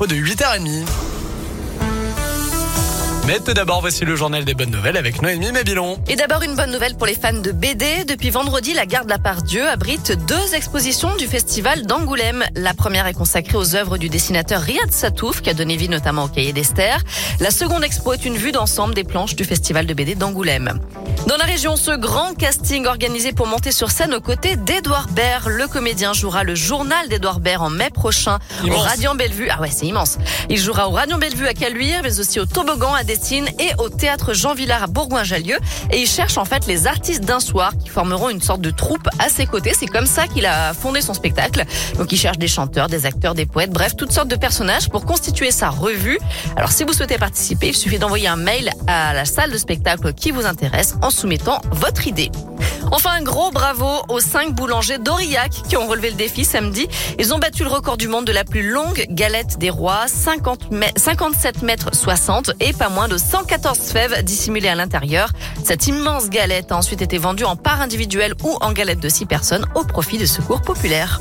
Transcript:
l'info de 8h30. Mais tout d'abord, voici le journal des bonnes nouvelles avec Noémie Mabilon. Et d'abord, une bonne nouvelle pour les fans de BD. Depuis vendredi, la Gare de la Part-Dieu abrite deux expositions du festival d'Angoulême. La première est consacrée aux œuvres du dessinateur Riyad Satouf, qui a donné vie notamment au Cahier d'Esther. La seconde expo est une vue d'ensemble des planches du festival de BD d'Angoulême. Dans la région, ce grand casting organisé pour monter sur scène aux côtés d'Edouard Baird. Le comédien jouera le journal d'Edouard Baird en mai prochain Immense. au Radiant Bellevue. Ah ouais, c'est immense. Il jouera au Radiant Bellevue à Caluire, mais aussi au Toboggan à Destine et au Théâtre Jean Villard à Bourgoin-Jallieu. Et il cherche en fait les artistes d'un soir qui formeront une sorte de troupe à ses côtés. C'est comme ça qu'il a fondé son spectacle. Donc il cherche des chanteurs, des acteurs, des poètes, bref, toutes sortes de personnages pour constituer sa revue. Alors si vous souhaitez participer, il suffit d'envoyer un mail à la salle de spectacle qui vous intéresse en soumettant votre idée. Enfin, un gros bravo aux cinq boulangers d'Aurillac qui ont relevé le défi samedi. Ils ont battu le record du monde de la plus longue galette des rois, 50 mè- 57 mètres 60 et pas moins de 114 fèves dissimulées à l'intérieur. Cette immense galette a ensuite été vendue en part individuelle ou en galette de 6 personnes au profit de secours populaires.